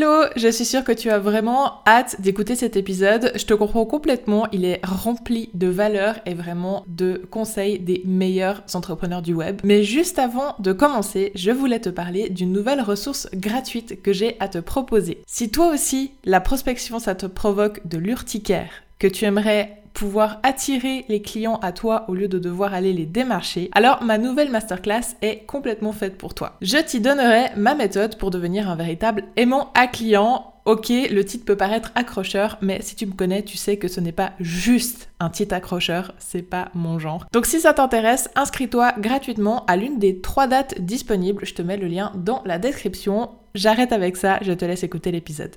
Hello, je suis sûre que tu as vraiment hâte d'écouter cet épisode. Je te comprends complètement, il est rempli de valeurs et vraiment de conseils des meilleurs entrepreneurs du web. Mais juste avant de commencer, je voulais te parler d'une nouvelle ressource gratuite que j'ai à te proposer. Si toi aussi, la prospection, ça te provoque de l'urticaire, que tu aimerais pouvoir attirer les clients à toi au lieu de devoir aller les démarcher, alors ma nouvelle masterclass est complètement faite pour toi. Je t'y donnerai ma méthode pour devenir un véritable aimant à client. Ok, le titre peut paraître accrocheur, mais si tu me connais, tu sais que ce n'est pas juste un titre accrocheur, c'est pas mon genre. Donc si ça t'intéresse, inscris-toi gratuitement à l'une des trois dates disponibles, je te mets le lien dans la description. J'arrête avec ça, je te laisse écouter l'épisode.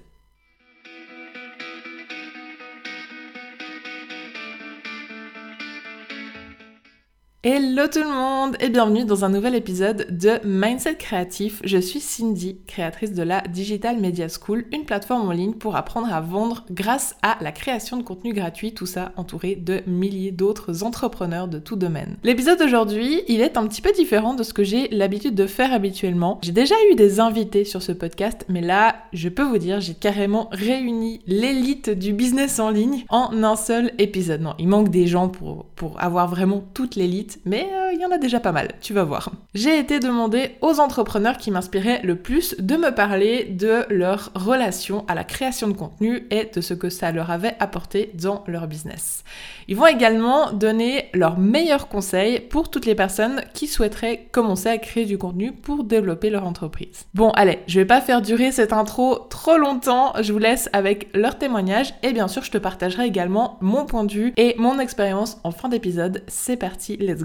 Hello tout le monde et bienvenue dans un nouvel épisode de Mindset Créatif. Je suis Cindy, créatrice de la Digital Media School, une plateforme en ligne pour apprendre à vendre grâce à la création de contenu gratuit, tout ça entouré de milliers d'autres entrepreneurs de tout domaine. L'épisode d'aujourd'hui, il est un petit peu différent de ce que j'ai l'habitude de faire habituellement. J'ai déjà eu des invités sur ce podcast, mais là, je peux vous dire, j'ai carrément réuni l'élite du business en ligne en un seul épisode. Non, il manque des gens pour, pour avoir vraiment toute l'élite mais euh, il y en a déjà pas mal, tu vas voir. J'ai été demander aux entrepreneurs qui m'inspiraient le plus de me parler de leur relation à la création de contenu et de ce que ça leur avait apporté dans leur business. Ils vont également donner leurs meilleurs conseils pour toutes les personnes qui souhaiteraient commencer à créer du contenu pour développer leur entreprise. Bon, allez, je vais pas faire durer cette intro trop longtemps, je vous laisse avec leurs témoignages et bien sûr, je te partagerai également mon point de vue et mon expérience en fin d'épisode. C'est parti, let's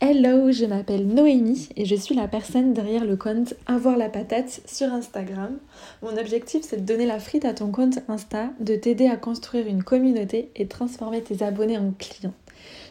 Hello, je m'appelle Noémie et je suis la personne derrière le compte Avoir la patate sur Instagram. Mon objectif c'est de donner la frite à ton compte Insta, de t'aider à construire une communauté et transformer tes abonnés en clients.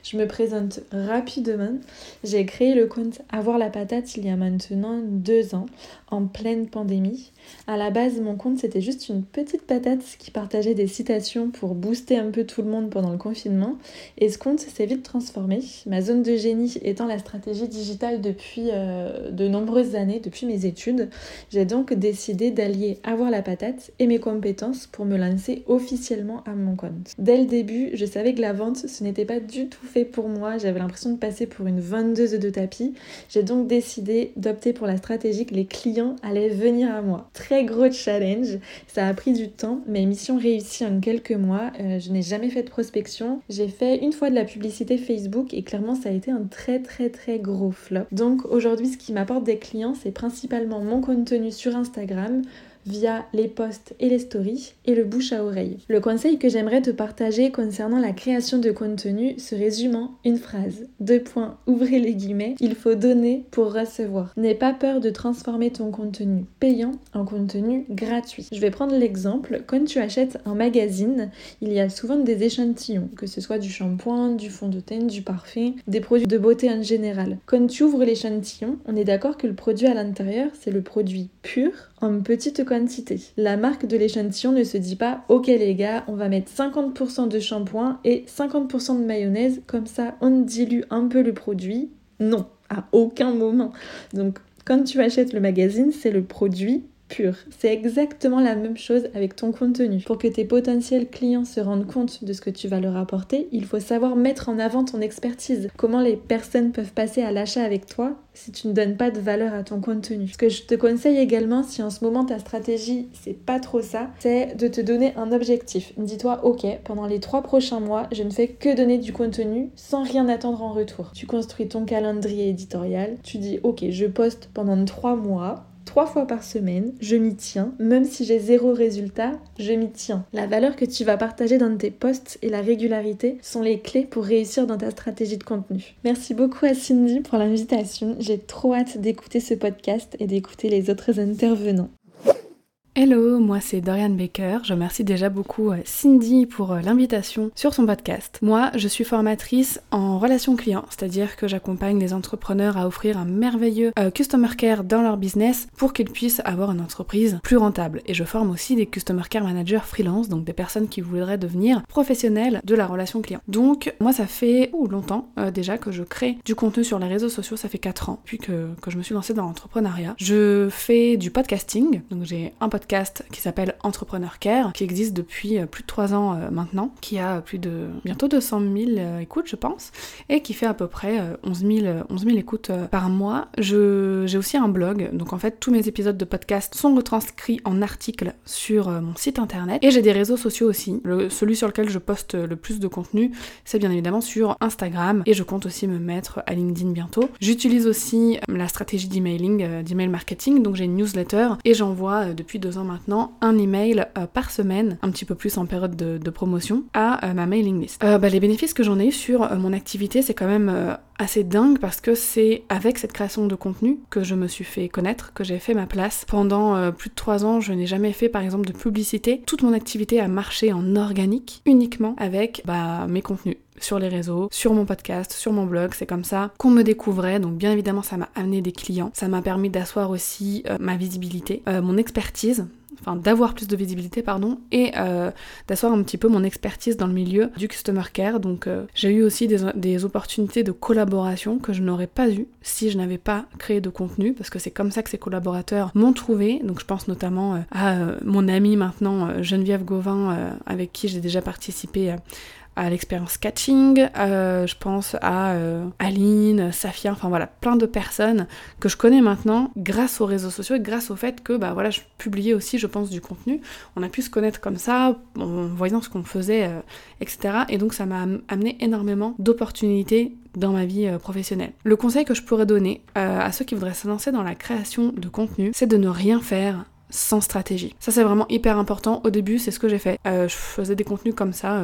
Je me présente rapidement. J'ai créé le compte Avoir la patate il y a maintenant deux ans, en pleine pandémie. À la base, mon compte c'était juste une petite patate qui partageait des citations pour booster un peu tout le monde pendant le confinement. Et ce compte s'est vite transformé. Ma zone de génie étant la stratégie digitale depuis euh, de nombreuses années, depuis mes études, j'ai donc décidé d'allier Avoir la patate et mes compétences pour me lancer officiellement à mon compte. Dès le début, je savais que la vente, ce n'était pas du tout fait pour moi. J'avais l'impression de passer pour une vendeuse de tapis. J'ai donc décidé d'opter pour la stratégie que les clients allaient venir à moi. Très gros challenge. Ça a pris du temps, mais mission réussie en quelques mois. Euh, je n'ai jamais fait de prospection. J'ai fait une fois de la publicité Facebook et clairement ça a été un très très très gros flop. Donc aujourd'hui ce qui m'apporte des clients c'est principalement mon contenu sur Instagram, via les posts et les stories et le bouche à oreille. Le conseil que j'aimerais te partager concernant la création de contenu se résume en une phrase. Deux points, ouvrez les guillemets, il faut donner pour recevoir. N'aie pas peur de transformer ton contenu payant en contenu gratuit. Je vais prendre l'exemple, quand tu achètes un magazine, il y a souvent des échantillons, que ce soit du shampoing, du fond de teint, du parfum, des produits de beauté en général. Quand tu ouvres l'échantillon, on est d'accord que le produit à l'intérieur, c'est le produit pur en petite quantité. La marque de l'échantillon ne se dit pas ok les gars, on va mettre 50% de shampoing et 50% de mayonnaise, comme ça on dilue un peu le produit. Non, à aucun moment. Donc quand tu achètes le magazine, c'est le produit pur. C'est exactement la même chose avec ton contenu. Pour que tes potentiels clients se rendent compte de ce que tu vas leur apporter, il faut savoir mettre en avant ton expertise. Comment les personnes peuvent passer à l'achat avec toi si tu ne donnes pas de valeur à ton contenu. Ce que je te conseille également, si en ce moment ta stratégie c'est pas trop ça, c'est de te donner un objectif. Dis-toi, ok, pendant les trois prochains mois, je ne fais que donner du contenu sans rien attendre en retour. Tu construis ton calendrier éditorial, tu dis, ok, je poste pendant trois mois, trois fois par semaine, je m'y tiens. Même si j'ai zéro résultat, je m'y tiens. La valeur que tu vas partager dans tes posts et la régularité sont les clés pour réussir dans ta stratégie de contenu. Merci beaucoup à Cindy pour l'invitation. J'ai trop hâte d'écouter ce podcast et d'écouter les autres intervenants. Hello, moi c'est Dorian Baker. Je remercie déjà beaucoup euh, Cindy pour euh, l'invitation sur son podcast. Moi, je suis formatrice en relation client, c'est-à-dire que j'accompagne les entrepreneurs à offrir un merveilleux euh, customer care dans leur business pour qu'ils puissent avoir une entreprise plus rentable. Et je forme aussi des customer care managers freelance, donc des personnes qui voudraient devenir professionnels de la relation client. Donc moi ça fait longtemps déjà que je crée du contenu sur les réseaux sociaux, ça fait 4 ans, puis que, que je me suis lancée dans l'entrepreneuriat. Je fais du podcasting, donc j'ai un podcast qui s'appelle Entrepreneur Care, qui existe depuis plus de 3 ans maintenant, qui a plus de bientôt 200 000 écoutes, je pense, et qui fait à peu près 11 000, écoutes par mois. J'ai aussi un blog, donc en fait tous mes épisodes de podcast sont retranscrits en articles sur mon site internet, et j'ai des réseaux sociaux aussi. Le, celui sur lequel je poste le plus de contenu, c'est bien évidemment sur Instagram, et je compte aussi me mettre à LinkedIn bientôt. J'utilise aussi la stratégie d'emailing, d'email marketing, donc j'ai une newsletter, et j'envoie depuis deux ans maintenant un email par semaine, un petit peu plus en période de, promotion, à ma mailing list. Bah, les bénéfices que j'en ai eu sur mon activité, c'est quand même assez dingue parce que c'est avec cette création de contenu que je me suis fait connaître, que j'ai fait ma place. Pendant euh, plus de trois ans, je n'ai jamais fait par exemple de publicité. Toute mon activité a marché en organique uniquement avec bah, mes contenus sur les réseaux, sur mon podcast, sur mon blog, c'est comme ça qu'on me découvrait, donc bien évidemment ça m'a amené des clients, ça m'a permis d'asseoir aussi euh, ma visibilité, euh, mon expertise, enfin d'avoir plus de visibilité pardon et euh, d'asseoir un petit peu mon expertise dans le milieu du customer care. Donc euh, j'ai eu aussi des, opportunités de collaboration que je n'aurais pas eu si je n'avais pas créé de contenu parce que c'est comme ça que ces collaborateurs m'ont trouvé. Donc je pense notamment euh, à mon amie maintenant Geneviève Gauvin avec qui j'ai déjà participé à l'expérience catching, euh, je pense à euh, Aline, Safia, enfin voilà, plein de personnes que je connais maintenant grâce aux réseaux sociaux et grâce au fait que bah voilà, je publiais aussi, je pense, du contenu. On a pu se connaître comme ça, en voyant ce qu'on faisait, euh, etc. Et donc ça m'a amené énormément d'opportunités dans ma vie professionnelle. Le conseil que je pourrais donner à ceux qui voudraient se lancer dans la création de contenu, c'est de ne rien faire sans stratégie. Ça c'est vraiment hyper important. Au début, c'est ce que j'ai fait. je faisais des contenus comme ça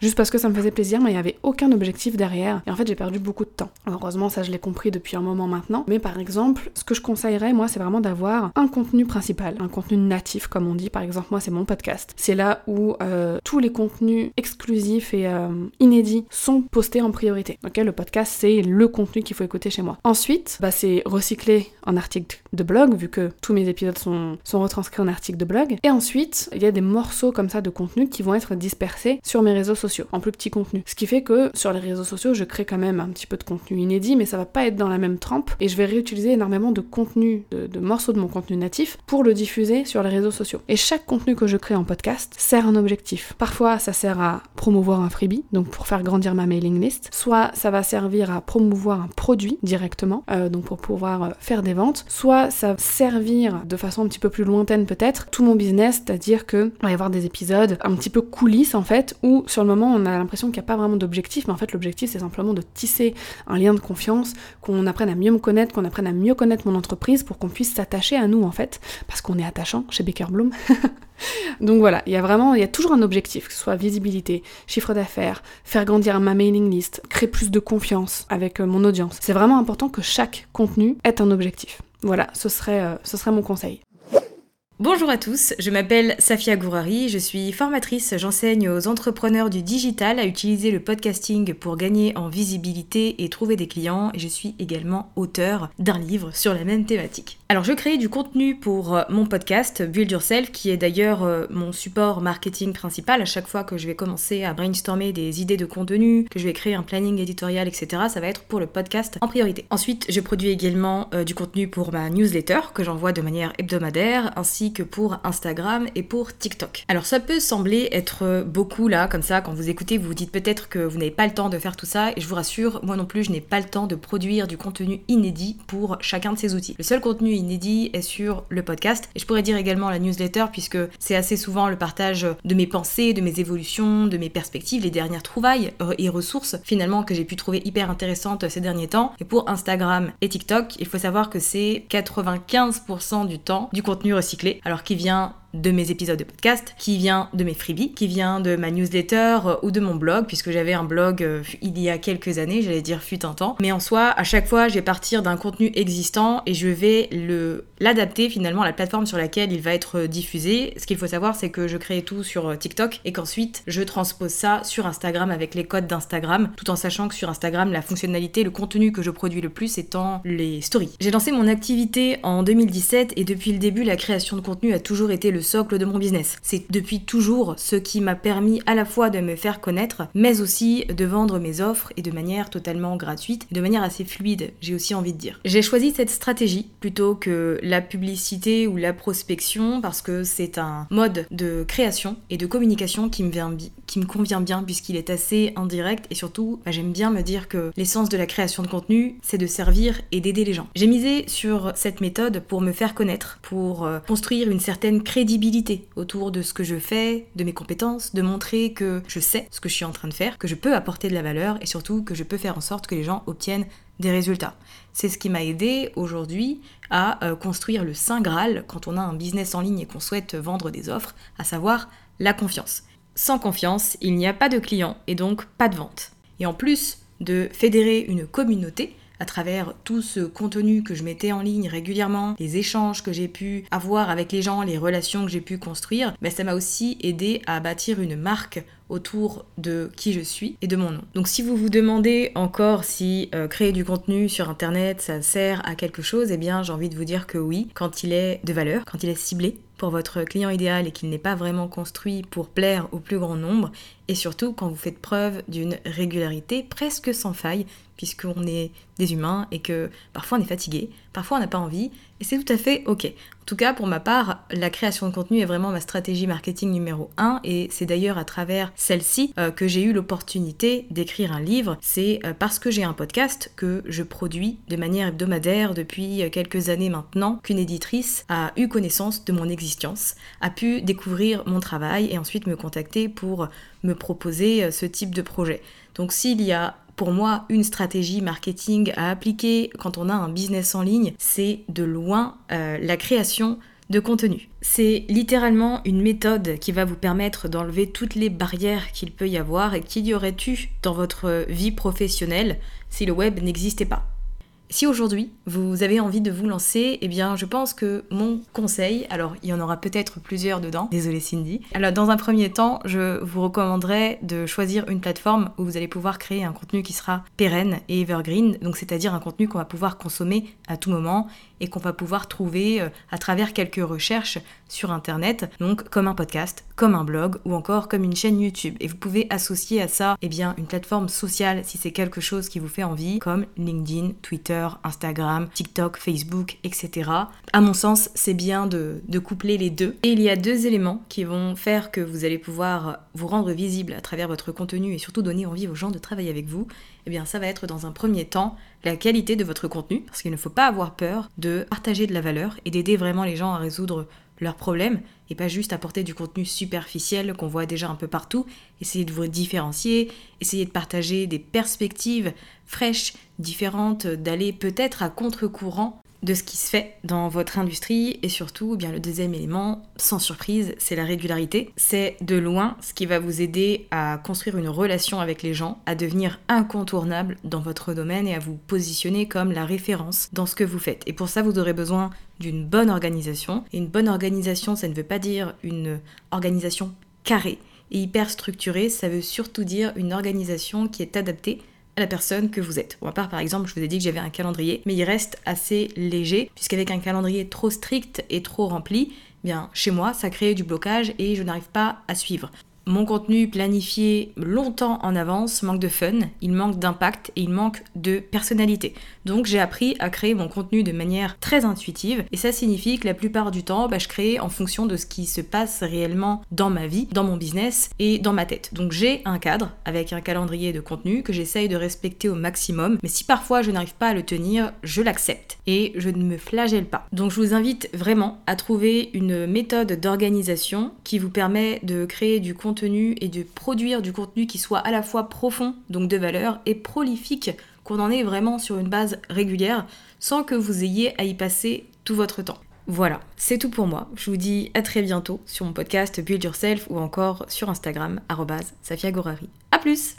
juste parce que ça me faisait plaisir, mais il n'y avait aucun objectif derrière. Et en fait, j'ai perdu beaucoup de temps. Heureusement, ça je l'ai compris depuis un moment maintenant. Mais par exemple, ce que je conseillerais, moi, c'est vraiment d'avoir un contenu principal, un contenu natif, comme on dit. Par exemple, moi, c'est mon podcast. C'est là où euh, tous les contenus exclusifs et euh, inédits sont postés en priorité. Le podcast, c'est le contenu qu'il faut écouter chez moi. Ensuite, bah, c'est recyclé en article de blog, vu que tous mes épisodes sont, sont retranscrits en article de blog. Et ensuite, il y a des morceaux comme ça de contenu qui vont être dispersés sur mes réseaux sociaux en plus petit contenu. Ce qui fait que sur les réseaux sociaux, je crée quand même un petit peu de contenu inédit, mais ça va pas être dans la même trempe et je vais réutiliser énormément de contenu, de, morceaux de mon contenu natif pour le diffuser sur les réseaux sociaux. Et chaque contenu que je crée en podcast sert un objectif. Parfois, ça sert à promouvoir un freebie, donc pour faire grandir ma mailing list. Soit ça va servir à promouvoir un produit directement, euh, donc pour pouvoir euh, faire des ventes. Soit ça va servir de façon un petit peu plus lointaine peut-être tout mon business, c'est-à-dire que va y avoir des épisodes un petit peu coulisses en fait, où sur le moment on a l'impression qu'il n'y a pas vraiment d'objectif, mais en fait, l'objectif, c'est simplement de tisser un lien de confiance, qu'on apprenne à mieux me connaître, qu'on apprenne à mieux connaître mon entreprise pour qu'on puisse s'attacher à nous, en fait, parce qu'on est attachant chez Baker Bloom. Donc voilà, il y a vraiment, il y a toujours un objectif, que ce soit visibilité, chiffre d'affaires, faire grandir ma mailing list, créer plus de confiance avec euh, mon audience. C'est vraiment important que chaque contenu ait un objectif. Voilà, ce serait, euh, ce serait mon conseil. Bonjour à tous, je m'appelle Safia Gourari, je suis formatrice, j'enseigne aux entrepreneurs du digital à utiliser le podcasting pour gagner en visibilité et trouver des clients et je suis également auteur d'un livre sur la même thématique. Alors je crée du contenu pour euh, mon podcast Build Yourself qui est d'ailleurs euh, mon support marketing principal à chaque fois que je vais commencer à brainstormer des idées de contenu, que je vais créer un planning éditorial etc. ça va être pour le podcast en priorité. Ensuite je produis également euh, du contenu pour ma newsletter que j'envoie de manière hebdomadaire ainsi que pour Instagram et pour TikTok. Alors ça peut sembler être beaucoup là, comme ça, quand vous écoutez, vous vous dites peut-être que vous n'avez pas le temps de faire tout ça, et je vous rassure, moi non plus, je n'ai pas le temps de produire du contenu inédit pour chacun de ces outils. Le seul contenu inédit est sur le podcast, et je pourrais dire également la newsletter, puisque c'est assez souvent le partage de mes pensées, de mes évolutions, de mes perspectives, les dernières trouvailles et ressources finalement que j'ai pu trouver hyper intéressantes ces derniers temps. Et pour Instagram et TikTok, il faut savoir que c'est 95% du temps du contenu recyclé alors qui vient de mes épisodes de podcast, qui vient de mes freebies, qui vient de ma newsletter euh, ou de mon blog, puisque j'avais un blog euh, il y a quelques années, j'allais dire fut un temps. Mais en soi, à chaque fois, je vais partir d'un contenu existant et je vais l'adapter finalement à la plateforme sur laquelle il va être euh, diffusé. Ce qu'il faut savoir, c'est que je crée tout sur TikTok et qu'ensuite je transpose ça sur Instagram avec les codes d'Instagram, tout en sachant que sur Instagram, la fonctionnalité, le contenu que je produis le plus étant les stories. J'ai lancé mon activité en 2017 et depuis le début, la création de contenu a toujours été le le socle de mon business. C'est depuis toujours ce qui m'a permis à la fois de me faire connaître, mais aussi de vendre mes offres et de manière totalement gratuite, de manière assez fluide, j'ai aussi envie de dire. J'ai choisi cette stratégie plutôt que la publicité ou la prospection parce que c'est un mode de création et de communication qui me, vient, qui me convient bien puisqu'il est assez indirect et surtout bah, j'aime bien me dire que l'essence de la création de contenu c'est de servir et d'aider les gens. J'ai misé sur cette méthode pour me faire connaître, pour euh, construire une certaine crédibilité autour de ce que je fais, de mes compétences, de montrer que je sais ce que je suis en train de faire, que je peux apporter de la valeur et surtout que je peux faire en sorte que les gens obtiennent des résultats. C'est ce qui m'a aidé aujourd'hui à euh, construire le Saint Graal quand on a un business en ligne et qu'on souhaite vendre des offres, à savoir la confiance. Sans confiance, il n'y a pas de clients et donc pas de vente. Et en plus de fédérer une communauté, à travers tout ce contenu que je mettais en ligne régulièrement, les échanges que j'ai pu avoir avec les gens, les relations que j'ai pu construire, ben ça m'a aussi aidé à bâtir une marque autour de qui je suis et de mon nom. Donc si vous vous demandez encore si euh, créer du contenu sur internet ça sert à quelque chose, eh bien j'ai envie de vous dire que oui, quand il est de valeur, quand il est ciblé pour votre client idéal et qu'il n'est pas vraiment construit pour plaire au plus grand nombre, et surtout quand vous faites preuve d'une régularité presque sans faille, puisqu'on est des humains et que parfois on est fatigué, parfois on n'a pas envie, et c'est tout à fait ok. Tout cas, pour ma part, la création de contenu est vraiment ma stratégie marketing numéro 1, et c'est d'ailleurs à travers celle-ci euh, que j'ai eu l'opportunité d'écrire un livre. C'est euh, parce que j'ai un podcast que je produis de manière hebdomadaire depuis euh, quelques années maintenant qu'une éditrice a eu connaissance de mon existence, a pu découvrir mon travail et ensuite me contacter pour me proposer ce type de projet. Donc s'il y a pour moi, une stratégie marketing à appliquer quand on a un business en ligne, c'est de loin euh, la création de contenu. C'est littéralement une méthode qui va vous permettre d'enlever toutes les barrières qu'il peut y avoir et qu'il y aurait eu dans votre vie professionnelle si le web n'existait pas. Si aujourd'hui vous avez envie de vous lancer, eh bien je pense que mon conseil, alors il y en aura peut-être plusieurs dedans, désolé Cindy. Alors dans un premier temps, je vous recommanderais de choisir une plateforme où vous allez pouvoir créer un contenu qui sera pérenne et evergreen, donc c'est-à-dire un contenu qu'on va pouvoir consommer à tout moment et qu'on va pouvoir trouver euh, à travers quelques recherches sur internet, donc comme un podcast, comme un blog ou encore comme une chaîne YouTube. Et vous pouvez associer à ça eh bien, une plateforme sociale si c'est quelque chose qui vous fait envie, comme LinkedIn, Twitter, Instagram, TikTok, Facebook, etc. À mon sens, c'est bien de, de coupler les deux. Et il y a deux éléments qui vont faire que vous allez pouvoir vous rendre visible à travers votre contenu et surtout donner envie aux gens de travailler avec vous. Eh bien, ça va être dans un premier temps la qualité de votre contenu, parce qu'il ne faut pas avoir peur de partager de la valeur et d'aider vraiment les gens à résoudre leurs problèmes et pas juste apporter du contenu superficiel qu'on voit déjà un peu partout. Essayez de vous différencier, essayez de partager des perspectives fraîches, différentes, d'aller peut-être à contre-courant de ce qui se fait dans votre industrie et surtout, eh bien le deuxième élément, sans surprise, c'est la régularité. C'est de loin ce qui va vous aider à construire une relation avec les gens, à devenir incontournable dans votre domaine et à vous positionner comme la référence dans ce que vous faites. Et pour ça, vous aurez besoin d'une bonne organisation. Et une bonne organisation, ça ne veut pas dire une organisation carrée et hyper structurée, ça veut surtout dire une organisation qui est adaptée la personne que vous êtes. Pour ma part, par exemple, je vous ai dit que j'avais un calendrier, mais il reste assez léger, puisqu'avec un calendrier trop strict et trop rempli, eh bien, chez moi, ça crée du blocage et je n'arrive pas à suivre mon contenu planifié longtemps en avance manque de fun, il manque d'impact et il manque de personnalité. Donc j'ai appris à créer mon contenu de manière très intuitive et ça signifie que la plupart du temps, bah, je crée en fonction de ce qui se passe réellement dans ma vie, dans mon business et dans ma tête. Donc j'ai un cadre avec un calendrier de contenu que j'essaye de respecter au maximum, mais si parfois je n'arrive pas à le tenir, je l'accepte et je ne me flagelle pas. Donc je vous invite vraiment à trouver une méthode d'organisation qui vous permet de créer du contenu et de produire du contenu qui soit à la fois profond, donc de valeur, et prolifique, qu'on en ait vraiment sur une base régulière, sans que vous ayez à y passer tout votre temps. Voilà, c'est tout pour moi. Je vous dis à très bientôt sur mon podcast Build Yourself ou encore sur Instagram, Safia Gorari. A plus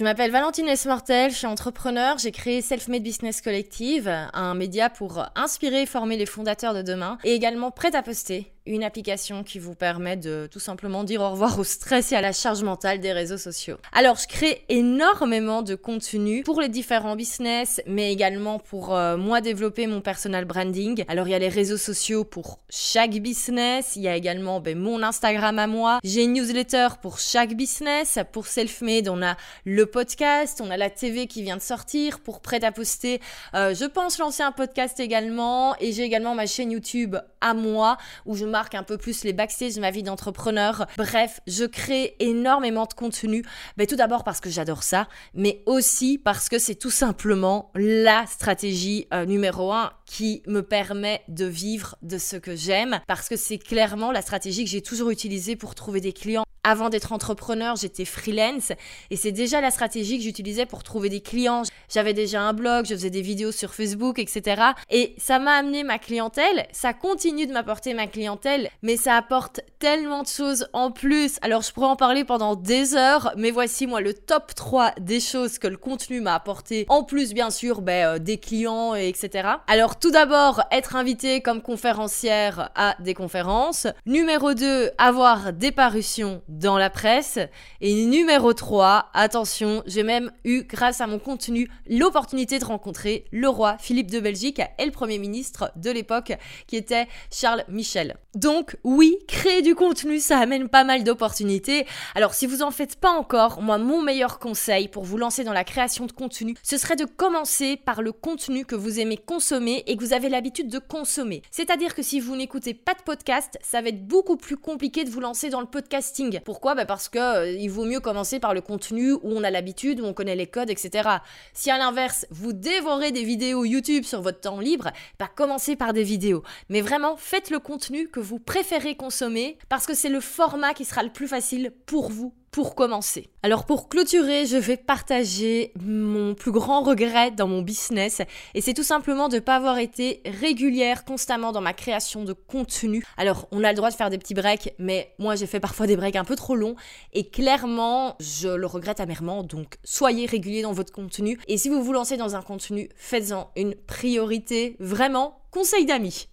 je m'appelle Valentine Esmartel, je suis entrepreneur, j'ai créé Self-Made Business Collective, un média pour inspirer et former les fondateurs de demain, et également prêt à poster, une application qui vous permet de tout simplement dire au revoir au stress et à la charge mentale des réseaux sociaux. Alors, je crée énormément de contenu pour les différents business, mais également pour euh, moi développer mon personal branding. Alors, il y a les réseaux sociaux pour chaque business, il y a également ben, mon Instagram à moi, j'ai une newsletter pour chaque business, pour Selfmade, on a le podcast, on a la TV qui vient de sortir, pour Prêt à poster, euh, je pense lancer un podcast également, et j'ai également ma chaîne YouTube à moi, où je marque un peu plus les backstage de ma vie d'entrepreneur. Bref, je crée énormément de contenu. Ben, tout d'abord parce que j'adore ça, mais aussi parce que c'est tout simplement la stratégie euh, numéro un qui me permet de vivre de ce que j'aime, parce que c'est clairement la stratégie que j'ai toujours utilisée pour trouver des clients. Avant d'être entrepreneur, j'étais freelance et c'est déjà la stratégie que j'utilisais pour trouver des clients. J'avais déjà un blog, je faisais des vidéos sur Facebook, etc. Et ça m'a amené ma clientèle, ça continue de m'apporter ma clientèle, mais ça apporte tellement de choses en plus. Alors je pourrais en parler pendant des heures, mais voici moi le top 3 des choses que le contenu m'a apporté. En plus, bien sûr, ben, euh, des clients, etc. Alors tout d'abord, être invité comme conférencière à des conférences. Numéro 2, avoir des parutions dans la presse. Et numéro 3, attention, j'ai même eu, grâce à mon contenu, l'opportunité de rencontrer le roi Philippe de Belgique et le Premier ministre de l'époque, qui était Charles Michel. Donc oui, créer du contenu, ça amène pas mal d'opportunités. Alors si vous en faites pas encore, moi mon meilleur conseil pour vous lancer dans la création de contenu, ce serait de commencer par le contenu que vous aimez consommer et que vous avez l'habitude de consommer. C'est-à-dire que si vous n'écoutez pas de podcast, ça va être beaucoup plus compliqué de vous lancer dans le podcasting. Pourquoi? Bah Parce que euh, il vaut mieux commencer par le contenu où on a l'habitude, où on connaît les codes, etc. Si à l'inverse, vous dévorez des vidéos YouTube sur votre temps libre, bah commencez par des vidéos. Mais vraiment, faites le contenu que vous préférez consommer parce que c'est le format qui sera le plus facile pour vous pour commencer. Alors pour clôturer, je vais partager mon plus grand regret dans mon business et c'est tout simplement de ne pas avoir été régulière constamment dans ma création de contenu. Alors on a le droit de faire des petits breaks, mais moi j'ai fait parfois des breaks un peu trop longs et clairement je le regrette amèrement. Donc soyez régulier dans votre contenu et si vous vous lancez dans un contenu, faites-en une priorité. Vraiment, conseil d'amis.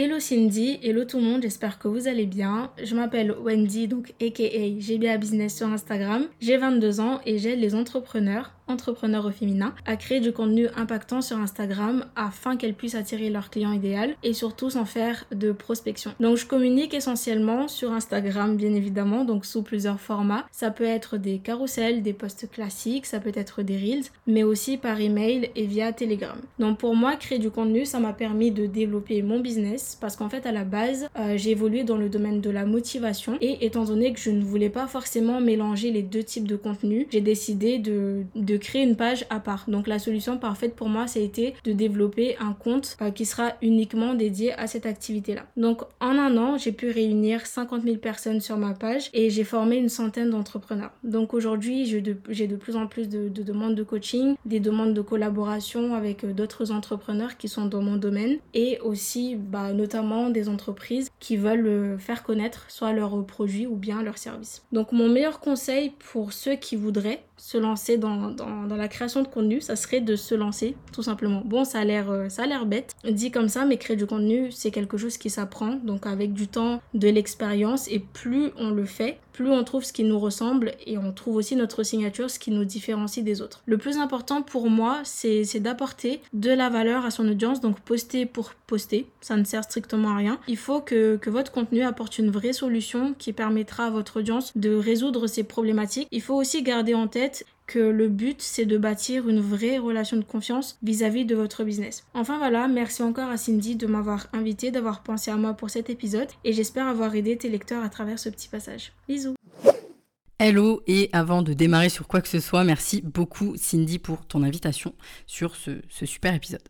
Hello Cindy, hello tout le monde, j'espère que vous allez bien. Je m'appelle Wendy, donc aka GBA Business sur Instagram. J'ai 22 ans et j'aide les entrepreneurs entrepreneurs au féminin à créer du contenu impactant sur Instagram afin qu'elles puissent attirer leur client idéal et surtout sans faire de prospection. Donc je communique essentiellement sur Instagram bien évidemment, donc sous plusieurs formats. Ça peut être des carousels, des posts classiques, ça peut être des reels, mais aussi par email et via Telegram. Donc pour moi, créer du contenu, ça m'a permis de développer mon business parce qu'en fait à la base, euh, j'ai évolué dans le domaine de la motivation et étant donné que je ne voulais pas forcément mélanger les deux types de contenu, j'ai décidé de créer une page à part. Donc la solution parfaite pour moi, ça a été de développer un compte euh, qui sera uniquement dédié à cette activité-là. Donc en un an, j'ai pu réunir 50 000 personnes sur ma page et j'ai formé une centaine d'entrepreneurs. Donc aujourd'hui, j'ai de, plus en plus de, demandes de coaching, des demandes de collaboration avec euh, d'autres entrepreneurs qui sont dans mon domaine et aussi bah, notamment des entreprises qui veulent euh, faire connaître soit leurs produits ou bien leurs services. Donc mon meilleur conseil pour ceux qui voudraient se lancer dans, dans, la création de contenu, ça serait de se lancer, tout simplement. Bon, ça a l'air, euh, ça a l'air bête, dit comme ça, mais créer du contenu, c'est quelque chose qui s'apprend, donc avec du temps, de l'expérience, et plus on le fait, plus on trouve ce qui nous ressemble, et on trouve aussi notre signature, ce qui nous différencie des autres. Le plus important pour moi, c'est, d'apporter de la valeur à son audience, donc poster pour poster, ça ne sert strictement à rien. Il faut que votre contenu apporte une vraie solution qui permettra à votre audience de résoudre ses problématiques. Il faut aussi garder en tête que le but c'est de bâtir une vraie relation de confiance vis-à-vis de votre business. Enfin voilà, merci encore à Cindy de m'avoir invité, d'avoir pensé à moi pour cet épisode et j'espère avoir aidé tes lecteurs à travers ce petit passage. Bisous Hello et avant de démarrer sur quoi que ce soit, merci beaucoup Cindy pour ton invitation sur ce, super épisode.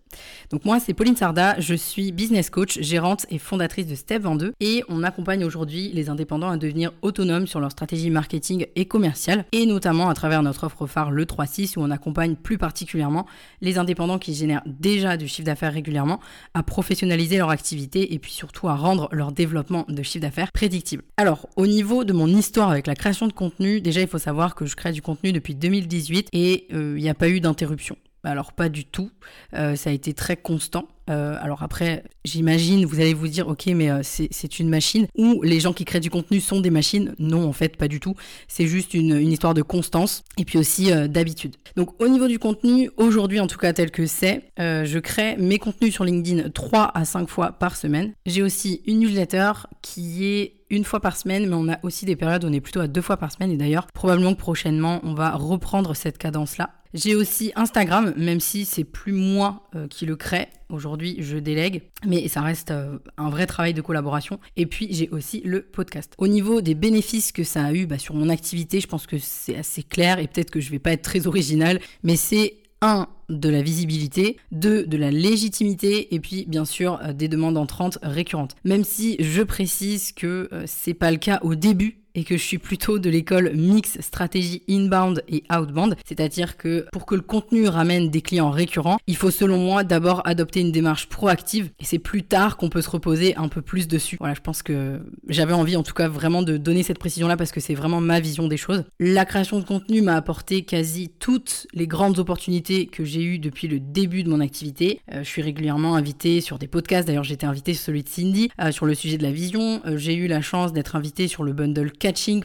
Donc moi c'est Pauline Sarda, je suis business coach, gérante et fondatrice de Step 22 et on accompagne aujourd'hui les indépendants à devenir autonomes sur leur stratégie marketing et commerciale et notamment à travers notre offre phare le 3.6 où on accompagne plus particulièrement les indépendants qui génèrent déjà du chiffre d'affaires régulièrement à professionnaliser leur activité et puis surtout à rendre leur développement de chiffre d'affaires prédictible. Alors au niveau de mon histoire avec la création de contenu Déjà, il faut savoir que je crée du contenu depuis 2018 et euh, il n'y a pas eu d'interruption. Alors pas du tout, ça a été très constant. Euh, alors après, j'imagine, vous allez vous dire, ok, mais euh, c'est une machine, ou les gens qui créent du contenu sont des machines. Non, en fait, pas du tout. C'est juste une, histoire de constance et puis aussi euh, d'habitude. Donc au niveau du contenu, aujourd'hui en tout cas tel que c'est, je crée mes contenus sur LinkedIn 3 à 5 fois par semaine. J'ai aussi une newsletter qui est une fois par semaine, mais on a aussi des périodes où on est plutôt à deux fois par semaine. Et d'ailleurs, probablement que prochainement, on va reprendre cette cadence-là. J'ai aussi Instagram, même si c'est plus moi euh, qui le crée. Aujourd'hui, je délègue, mais ça reste euh, un vrai travail de collaboration. Et puis, j'ai aussi le podcast. Au niveau des bénéfices que ça a eu bah, sur mon activité, je pense que c'est assez clair et peut-être que je vais pas être très original, mais c'est un de la visibilité, de la légitimité et puis bien sûr euh, des demandes entrantes récurrentes. Même si je précise que c'est pas le cas au début et que je suis plutôt de l'école mix stratégie inbound et outbound, c'est-à-dire que pour que le contenu ramène des clients récurrents, il faut selon moi d'abord adopter une démarche proactive et c'est plus tard qu'on peut se reposer un peu plus dessus. Voilà, je pense que j'avais envie en tout cas vraiment de donner cette précision là parce que c'est vraiment ma vision des choses. La création de contenu m'a apporté quasi toutes les grandes opportunités que j'ai eues depuis le début de mon activité. Euh, je suis régulièrement invitée sur des podcasts, d'ailleurs j'étais invitée sur celui de Cindy euh, sur le sujet de la vision. Euh, j'ai eu la chance d'être invitée sur le bundle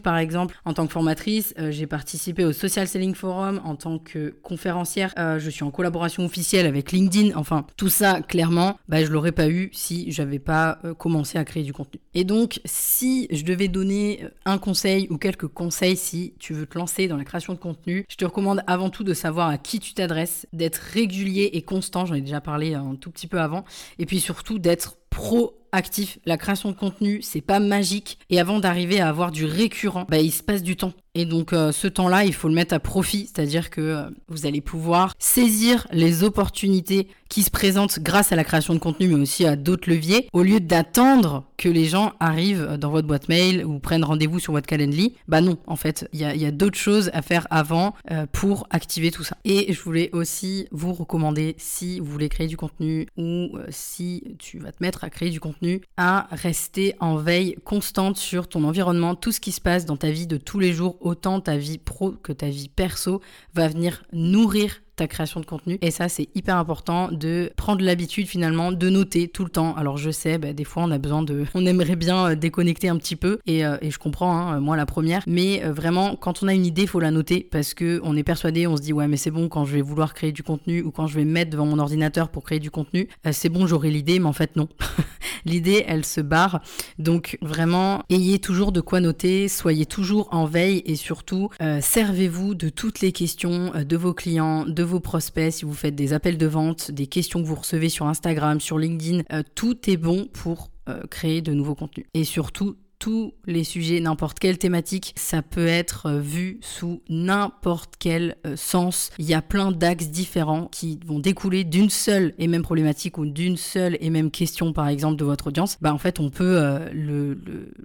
par exemple en tant que formatrice. Euh, j'ai participé au Social Selling Forum en tant que conférencière. Euh, je suis en collaboration officielle avec LinkedIn. Enfin, tout ça, clairement, bah, je l'aurais pas eu si j'avais pas euh, commencé à créer du contenu. Et donc, si je devais donner un conseil ou quelques conseils si tu veux te lancer dans la création de contenu, je te recommande avant tout de savoir à qui tu t'adresses, d'être régulier et constant. J'en ai déjà parlé un tout petit peu avant. Et puis surtout d'être pro actif. La création de contenu, c'est pas magique. Et avant d'arriver à avoir du récurrent, bah, il se passe du temps. Et donc euh, ce temps-là, il faut le mettre à profit, c'est-à-dire que euh, vous allez pouvoir saisir les opportunités qui se présentent grâce à la création de contenu, mais aussi à d'autres leviers, au lieu d'attendre que les gens arrivent dans votre boîte mail ou prennent rendez-vous sur votre calendrier. Bah non, en fait, il y a, d'autres choses à faire avant euh, pour activer tout ça. Et je voulais aussi vous recommander, si vous voulez créer du contenu ou si tu vas te mettre à créer du contenu, à rester en veille constante sur ton environnement, tout ce qui se passe dans ta vie de tous les jours autant ta vie pro que ta vie perso va venir nourrir ta création de contenu. Et ça, c'est hyper important de prendre l'habitude finalement de noter tout le temps. Alors je sais, bah, des fois on a besoin de... On aimerait bien euh, déconnecter un petit peu et, euh, je comprends, hein, moi la première. Mais euh, vraiment, quand on a une idée, faut la noter parce que on est persuadé, on se dit ouais mais c'est bon quand je vais vouloir créer du contenu ou quand je vais me mettre devant mon ordinateur pour créer du contenu, c'est bon j'aurai l'idée, mais en fait non. L'idée, elle se barre. Donc vraiment, ayez toujours de quoi noter, soyez toujours en veille et surtout servez-vous de toutes les questions de vos clients, de vos prospects, si vous faites des appels de vente, des questions que vous recevez sur Instagram, sur LinkedIn, euh, tout est bon pour euh, créer de nouveaux contenus. Et surtout, tous les sujets, n'importe quelle thématique, ça peut être euh, vu sous n'importe quel sens. Il y a plein d'axes différents qui vont découler d'une seule et même problématique ou d'une seule et même question, par exemple, de votre audience. Bah, en fait, on peut le,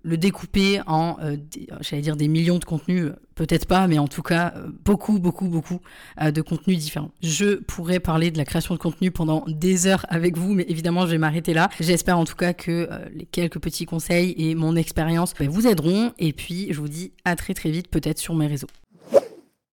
le, découper en, j'allais dire, des millions de contenus peut-être pas, mais en tout cas, euh, beaucoup, beaucoup, beaucoup euh, de contenus différents. Je pourrais parler de la création de contenu pendant des heures avec vous, mais évidemment, je vais m'arrêter là. J'espère en tout cas que euh, les quelques petits conseils et mon expérience ben, vous aideront. Et puis, je vous dis à très très vite, peut-être sur mes réseaux.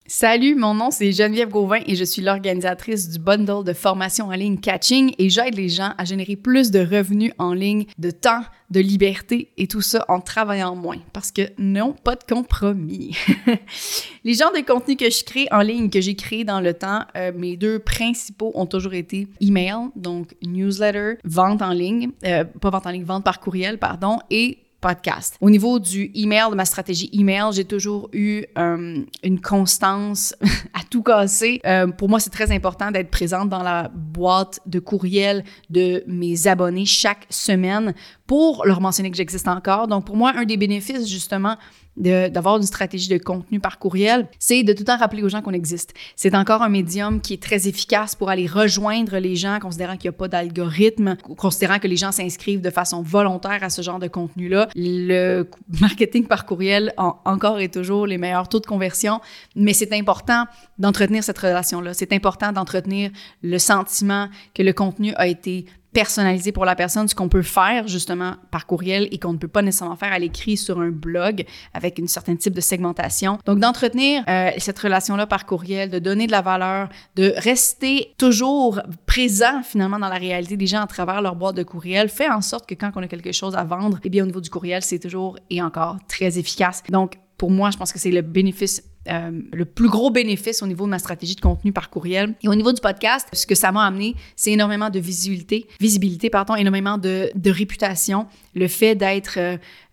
Salut, mon nom c'est Geneviève Gauvin et je suis l'organisatrice du bundle de formation en ligne Catching et j'aide les gens à générer plus de revenus en ligne, de temps, de liberté et tout ça en travaillant moins parce que non, pas de compromis. les genres de contenu que je crée en ligne, que j'ai créé dans le temps, euh, mes deux principaux ont toujours été email, donc newsletter, vente en ligne, euh, pas vente en ligne, vente par courriel, pardon, et podcast. Au niveau du email, de ma stratégie email, j'ai toujours eu euh, une constance à tout casser. Euh, pour moi, c'est très important d'être présente dans la boîte de courriel de mes abonnés chaque semaine pour leur mentionner que j'existe encore. Donc, pour moi, un des bénéfices, justement, d'avoir une stratégie de contenu par courriel, c'est de tout le temps rappeler aux gens qu'on existe. C'est encore un médium qui est très efficace pour aller rejoindre les gens, considérant qu'il n'y a pas d'algorithme, considérant que les gens s'inscrivent de façon volontaire à ce genre de contenu-là. Le marketing par courriel a encore et toujours les meilleurs taux de conversion, mais c'est important d'entretenir cette relation-là. C'est important d'entretenir le sentiment que le contenu a été personnalisé pour la personne, ce qu'on peut faire justement par courriel et qu'on ne peut pas nécessairement faire à l'écrit sur un blog avec une certain type de segmentation. Donc d'entretenir euh, cette relation-là par courriel, de donner de la valeur, de rester toujours présent finalement dans la réalité des gens à travers leur boîte de courriel, fait en sorte que quand on a quelque chose à vendre, eh bien au niveau du courriel, c'est toujours et encore très efficace. Donc pour moi, je pense que c'est le bénéfice euh, le plus gros bénéfice au niveau de ma stratégie de contenu par courriel. Et au niveau du podcast, ce que ça m'a amené, c'est énormément de visibilité, visibilité, pardon, énormément de, de réputation. Le fait d'être,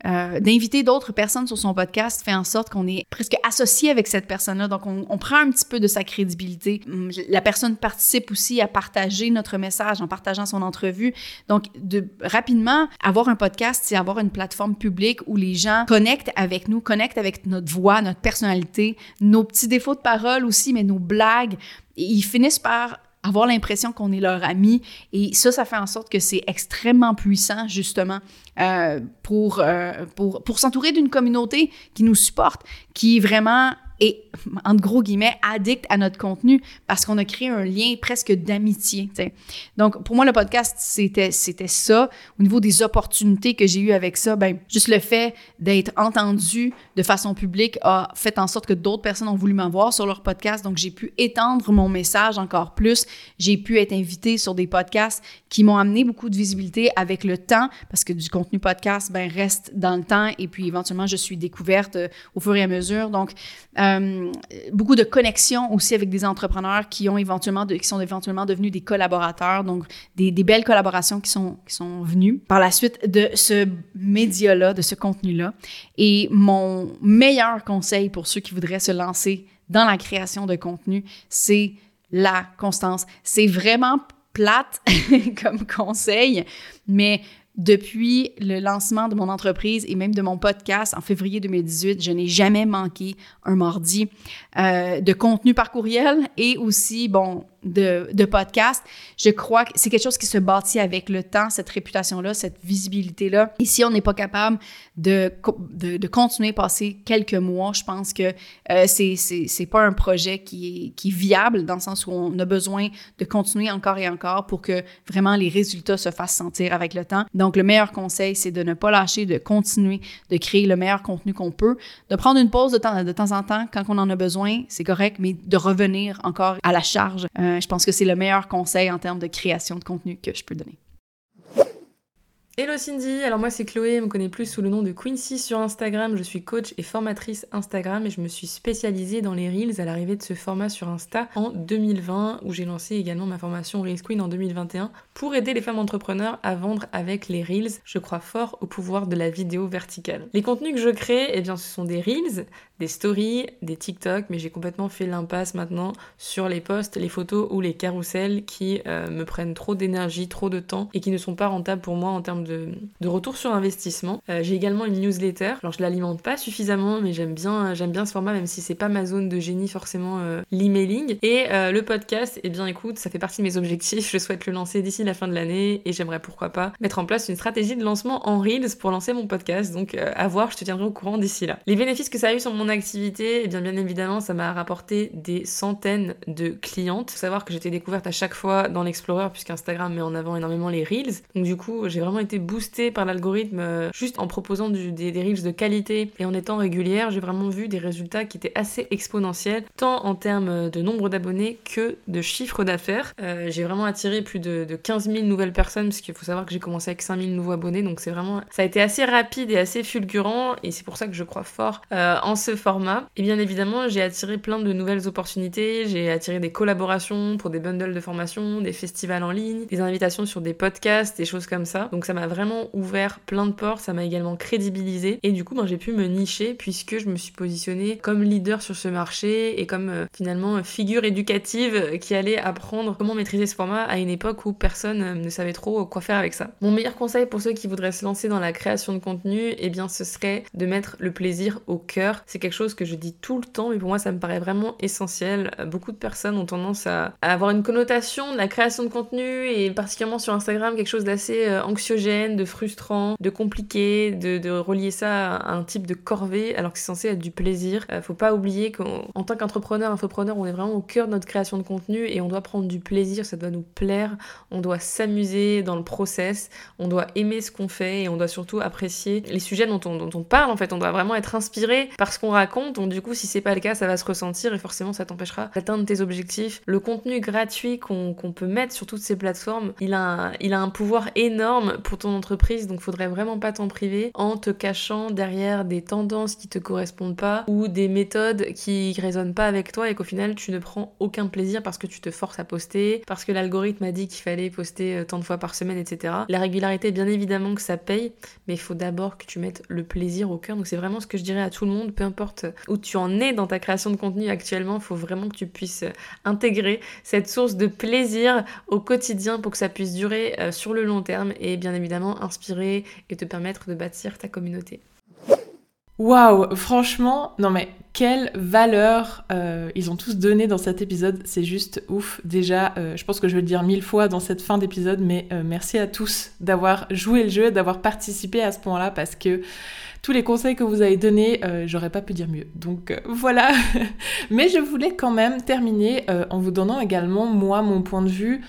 euh, d'inviter d'autres personnes sur son podcast fait en sorte qu'on est presque associé avec cette personne-là. Donc, on, on, prend un petit peu de sa crédibilité. Hum, la personne participe aussi à partager notre message en partageant son entrevue. Donc, de rapidement, avoir un podcast, c'est avoir une plateforme publique où les gens connectent avec nous, connectent avec notre voix, notre personnalité, nos petits défauts de parole aussi, mais nos blagues. Et ils finissent par avoir l'impression qu'on est leur ami. Et ça, ça fait en sorte que c'est extrêmement puissant, justement, euh, pour, euh, pour, pour s'entourer d'une communauté qui nous supporte, qui vraiment et, entre gros guillemets, addict à notre contenu parce qu'on a créé un lien presque d'amitié. Donc, pour moi, le podcast, c'était, c'était ça. Au niveau des opportunités que j'ai eues avec ça, ben, juste le fait d'être entendu de façon publique a fait en sorte que d'autres personnes ont voulu m'avoir sur leur podcast. Donc, j'ai pu étendre mon message encore plus. J'ai pu être invitée sur des podcasts qui m'ont amené beaucoup de visibilité avec le temps parce que du contenu podcast, ben, reste dans le temps et puis éventuellement, je suis découverte euh, au fur et à mesure. Donc, euh, euh, beaucoup de connexions aussi avec des entrepreneurs qui ont éventuellement qui sont éventuellement devenus des collaborateurs, donc des, des, belles collaborations qui sont, qui sont venues par la suite de ce média-là, de ce contenu-là. Et mon meilleur conseil pour ceux qui voudraient se lancer dans la création de contenu, c'est la constance. C'est vraiment plate comme conseil, mais depuis le lancement de mon entreprise et même de mon podcast en février 2018, je n'ai jamais manqué un mardi euh, de contenu par courriel et aussi, bon, de, de podcast. Je crois que c'est quelque chose qui se bâtit avec le temps, cette réputation-là, cette visibilité-là. Et si on n'est pas capable de, de, continuer, passer quelques mois, je pense que euh, c'est, pas un projet qui est, qui viable dans le sens où on a besoin de continuer encore et encore pour que vraiment les résultats se fassent sentir avec le temps. Donc, le meilleur conseil, c'est de ne pas lâcher, de continuer de créer le meilleur contenu qu'on peut, de prendre une pause de temps, de temps en temps quand on en a besoin, c'est correct, mais de revenir encore à la charge. Euh, je pense que c'est le meilleur conseil en termes de création de contenu que je peux donner. Hello Cindy, alors moi c'est Chloé, elle me connaît plus sous le nom de Quincy sur Instagram. Je suis coach et formatrice Instagram et je me suis spécialisée dans les Reels à l'arrivée de ce format sur Insta en 2020 où j'ai lancé également ma formation Reels Queen en 2021 pour aider les femmes entrepreneurs à vendre avec les Reels. Je crois fort au pouvoir de la vidéo verticale. Les contenus que je crée, eh bien ce sont des Reels, des stories, des TikTok, mais j'ai complètement fait l'impasse maintenant sur les posts, les photos ou les carousels qui euh, me prennent trop d'énergie, trop de temps et qui ne sont pas rentables pour moi en termes de de, retour sur investissement. Euh, j'ai également une newsletter. Alors je l'alimente pas suffisamment, mais j'aime bien, j'aime bien ce format, même si c'est pas ma zone de génie forcément euh, l'emailing. Et euh, le podcast, eh bien écoute, ça fait partie de mes objectifs. Je souhaite le lancer d'ici la fin de l'année et j'aimerais pourquoi pas mettre en place une stratégie de lancement en Reels pour lancer mon podcast. Donc à voir, je te tiendrai au courant d'ici là. Les bénéfices que ça a eu sur mon activité, eh bien bien évidemment, ça m'a rapporté des centaines de clientes. Faut savoir que j'étais découverte à chaque fois dans l'Explorer puisqu'Instagram met en avant énormément les Reels. Donc du coup, j'ai vraiment été boosté par l'algorithme euh, juste en proposant des, des, de qualité et en étant régulière, j'ai vraiment vu des résultats qui étaient assez exponentiels, tant en termes de nombre d'abonnés que de chiffre d'affaires. Euh, j'ai vraiment attiré plus de, 15 000 nouvelles personnes, parce qu'il faut savoir que j'ai commencé avec 5 000 nouveaux abonnés, donc c'est vraiment, ça a été assez rapide et assez fulgurant, et c'est pour ça que je crois fort euh, en ce format. Et bien évidemment, j'ai attiré plein de nouvelles opportunités, j'ai attiré des collaborations pour des bundles de formation, des festivals en ligne, des invitations sur des podcasts, des choses comme ça. Donc ça m'a vraiment ouvert plein de portes, ça m'a également crédibilisé et du coup ben, j'ai pu me nicher puisque je me suis positionnée comme leader sur ce marché et comme euh, finalement figure éducative qui allait apprendre comment maîtriser ce format à une époque où personne euh, ne savait trop quoi faire avec ça. Mon meilleur conseil pour ceux qui voudraient se lancer dans la création de contenu, eh bien ce serait de mettre le plaisir au cœur. C'est quelque chose que je dis tout le temps mais pour moi ça me paraît vraiment essentiel. Beaucoup de personnes ont tendance à, avoir une connotation de la création de contenu et particulièrement sur Instagram quelque chose d'assez euh, de frustrant, de compliqué, de, relier ça à un type de corvée alors que c'est censé être du plaisir. Euh, faut pas oublier qu'en tant qu'entrepreneur, infopreneur, on est vraiment au cœur de notre création de contenu et on doit prendre du plaisir, ça doit nous plaire, on doit s'amuser dans le process, on doit aimer ce qu'on fait et on doit surtout apprécier les sujets dont on, dont on parle en fait. On doit vraiment être inspiré par ce qu'on raconte. Donc du coup, si c'est pas le cas, ça va se ressentir et forcément ça t'empêchera d'atteindre tes objectifs. Le contenu gratuit qu'on peut mettre sur toutes ces plateformes, il a, un, il a un pouvoir énorme pour ton entreprise, donc faudrait vraiment pas t'en priver en te cachant derrière des tendances qui te correspondent pas ou des méthodes qui résonnent pas avec toi et qu'au final tu ne prends aucun plaisir parce que tu te forces à poster, parce que l'algorithme a dit qu'il fallait poster euh, tant de fois par semaine, etc. La régularité, bien évidemment que ça paye, mais il faut d'abord que tu mettes le plaisir au cœur. Donc c'est vraiment ce que je dirais à tout le monde, peu importe où tu en es dans ta création de contenu actuellement, il faut vraiment que tu puisses euh, intégrer cette source de plaisir au quotidien pour que ça puisse durer euh, sur le long terme et bien évidemment inspirer et te permettre de bâtir ta communauté. Waouh, franchement, non mais quelle valeur euh, ils ont tous donné dans cet épisode, c'est juste ouf. Déjà, euh, je pense que je vais le dire mille fois dans cette fin d'épisode, mais euh, merci à tous d'avoir joué le jeu, d'avoir participé à ce point-là, parce que tous les conseils que vous avez donnés, j'aurais pas pu dire mieux. Donc voilà. mais je voulais quand même terminer en vous donnant également moi mon point de vue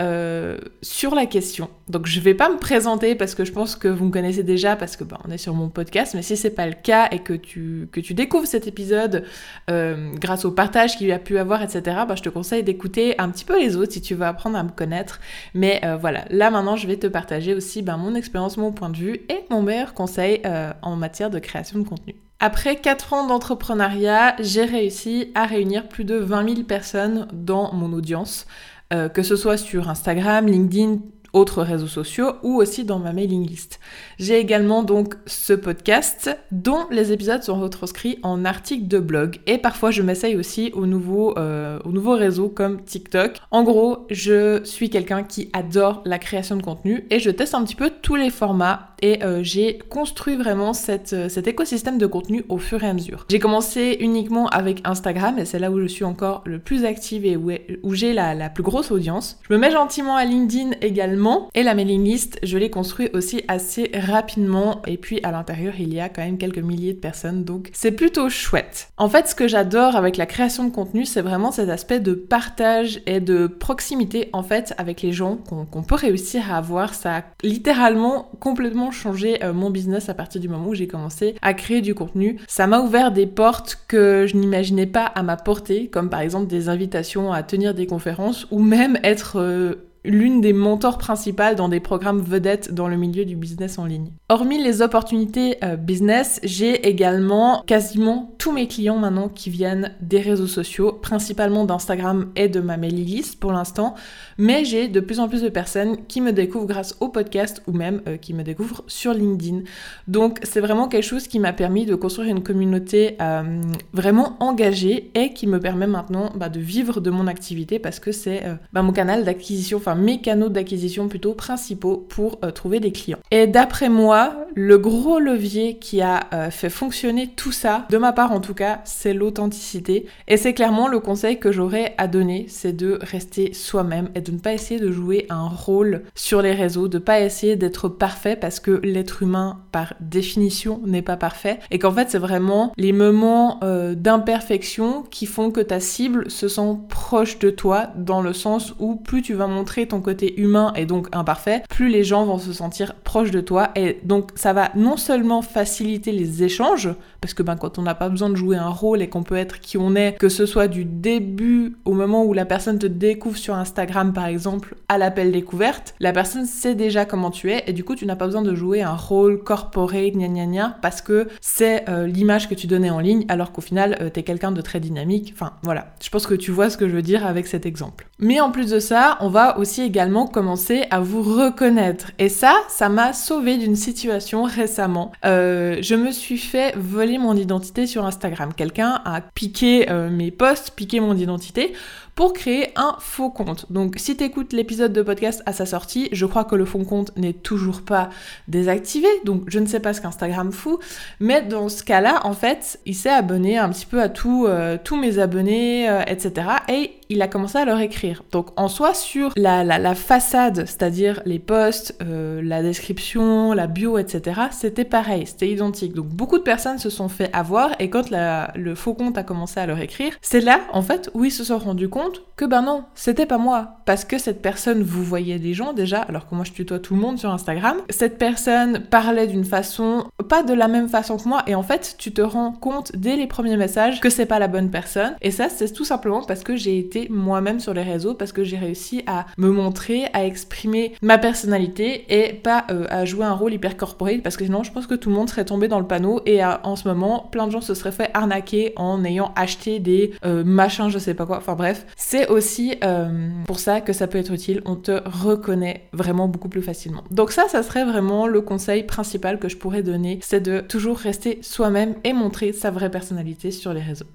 euh, sur la question. Donc je vais pas me présenter parce que je pense que vous me connaissez déjà parce que bah, on est sur mon podcast, mais si c'est pas le cas et que tu, que tu découvres cet épisode euh, grâce au partage qu'il y a pu avoir, etc., bah, je te conseille d'écouter un petit peu les autres si tu veux apprendre à me connaître. Mais euh, voilà, là maintenant je vais te partager aussi bah, mon expérience, mon point de vue et mon meilleur conseil en matière de création de contenu. Après 4 ans d'entrepreneuriat, j'ai réussi à réunir plus de 20 000 personnes dans mon audience. Euh, que ce soit sur Instagram, LinkedIn, autres réseaux sociaux ou aussi dans ma mailing list. J'ai également donc ce podcast dont les épisodes sont retranscrits en articles de blog et parfois je m'essaye aussi aux nouveaux, euh, aux nouveaux réseaux comme TikTok. En gros, je suis quelqu'un qui adore la création de contenu et je teste un petit peu tous les formats et euh, j'ai construit vraiment cette, euh, cet écosystème de contenu au fur et à mesure. J'ai commencé uniquement avec Instagram et c'est là où je suis encore le plus active et où, où j'ai la, la plus grosse audience. Je me mets gentiment à LinkedIn également et la mailing list, je l'ai construit aussi assez rapidement et puis à l'intérieur il y a quand même quelques milliers de personnes donc c'est plutôt chouette. En fait ce que j'adore avec la création de contenu c'est vraiment cet aspect de partage et de proximité en fait avec les gens qu'on peut réussir à avoir. Ça a littéralement complètement changé euh, mon business à partir du moment où j'ai commencé à créer du contenu. Ça m'a ouvert des portes que je n'imaginais pas à ma portée, comme par exemple des invitations à tenir des conférences ou même être euh, l'une des mentors principales dans des programmes vedettes dans le milieu du business en ligne. Hormis les opportunités euh, business, j'ai également quasiment tous mes clients maintenant qui viennent des réseaux sociaux, principalement d'Instagram et de ma mailing list pour l'instant, mais j'ai de plus en plus de personnes qui me découvrent grâce au podcast ou même euh, qui me découvrent sur LinkedIn. Donc c'est vraiment quelque chose qui m'a permis de construire une communauté euh, vraiment engagée et qui me permet maintenant bah, de vivre de mon activité parce que c'est bah, mon canal d'acquisition, mes canaux d'acquisition plutôt principaux pour euh, trouver des clients. Et d'après moi, le gros levier qui a euh, fait fonctionner tout ça, de ma part en tout cas, c'est l'authenticité. Et c'est clairement le conseil que j'aurais à donner, c'est de rester soi-même et de ne pas essayer de jouer un rôle sur les réseaux, de pas essayer d'être parfait parce que l'être humain par définition n'est pas parfait et qu'en fait c'est vraiment les moments euh, d'imperfection qui font que ta cible se sent proche de toi dans le sens où plus tu vas montrer ton côté humain et donc imparfait, plus les gens vont se sentir proches de toi. Et donc ça va non seulement faciliter les échanges, parce que ben, quand on n'a pas besoin de jouer un rôle et qu'on peut être qui on est, que ce soit du début au moment où la personne te découvre sur Instagram par exemple, à l'appel découverte, la personne sait déjà comment tu es et du coup tu n'as pas besoin de jouer un rôle corporé, gna gna gna, parce que c'est euh, l'image que tu donnais en ligne alors qu'au final tu euh, t'es quelqu'un de très dynamique. Enfin voilà, je pense que tu vois ce que je veux dire avec cet exemple. Mais en plus de ça, on va aussi également commencer à vous reconnaître. Et ça, ça m'a sauvé d'une situation récemment. Euh, je me suis fait voler mon identité sur Instagram. Quelqu'un a piqué euh, mes posts, piqué mon identité pour créer un faux compte. Donc si tu écoutes l'épisode de podcast à sa sortie, je crois que le faux compte n'est toujours pas désactivé, donc je ne sais pas ce qu'Instagram fout, mais dans ce cas-là, en fait, il s'est abonné un petit peu à euh, tous mes abonnés, etc. Et il a commencé à leur écrire. Donc en soi, sur la, la, façade, c'est-à-dire les posts, euh, la description, la bio, etc., c'était pareil, c'était identique. Donc beaucoup de personnes se sont fait avoir et quand le faux compte a commencé à leur écrire, c'est là, en fait, où ils se sont rendus compte que ben non, c'était pas moi. Parce que cette personne vous voyait des gens déjà, alors que moi je tutoie tout le monde sur Instagram. Cette personne parlait d'une façon, pas de la même façon que moi, et en fait, tu te rends compte dès les premiers messages que c'est pas la bonne personne. Et ça, c'est tout simplement parce que j'ai été moi-même sur les réseaux, parce que j'ai réussi à me montrer, à exprimer ma personnalité et pas euh, à jouer un rôle hyper corporate, parce que sinon, je pense que tout le monde serait tombé dans le panneau et en ce moment, plein de gens se seraient fait arnaquer en ayant acheté des euh, machins, je sais pas quoi. Enfin bref, c'est aussi euh, pour ça que ça peut être utile. On te reconnaît vraiment beaucoup plus facilement. Donc ça, ça serait vraiment le conseil principal que je pourrais donner, c'est de toujours rester soi-même et montrer sa vraie personnalité sur les réseaux.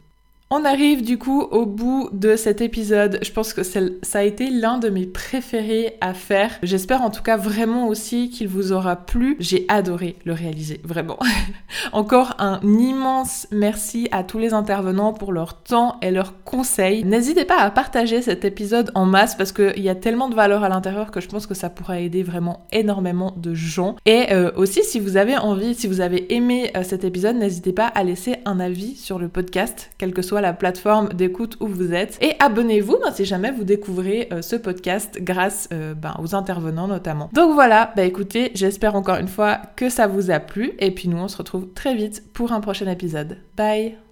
On arrive du coup au bout de cet épisode. Je pense que ça a été l'un de mes préférés à faire. J'espère en tout cas vraiment aussi qu'il vous aura plu. J'ai adoré le réaliser, vraiment. Encore un immense merci à tous les intervenants pour leur temps et leurs conseils. N'hésitez pas à partager cet épisode en masse parce qu'il y a tellement de valeur à l'intérieur que je pense que ça pourra aider vraiment énormément de gens. Et euh, aussi, si vous avez envie, si vous avez aimé euh, cet épisode, n'hésitez pas à laisser un avis sur le podcast, quel que la plateforme d'écoute où vous êtes. Et abonnez-vous ben, si jamais vous découvrez euh, ce podcast grâce euh, ben, aux intervenants notamment. Donc voilà, bah écoutez, j'espère encore une fois que ça vous a plu. Et puis nous, on se retrouve très vite pour un prochain épisode. Bye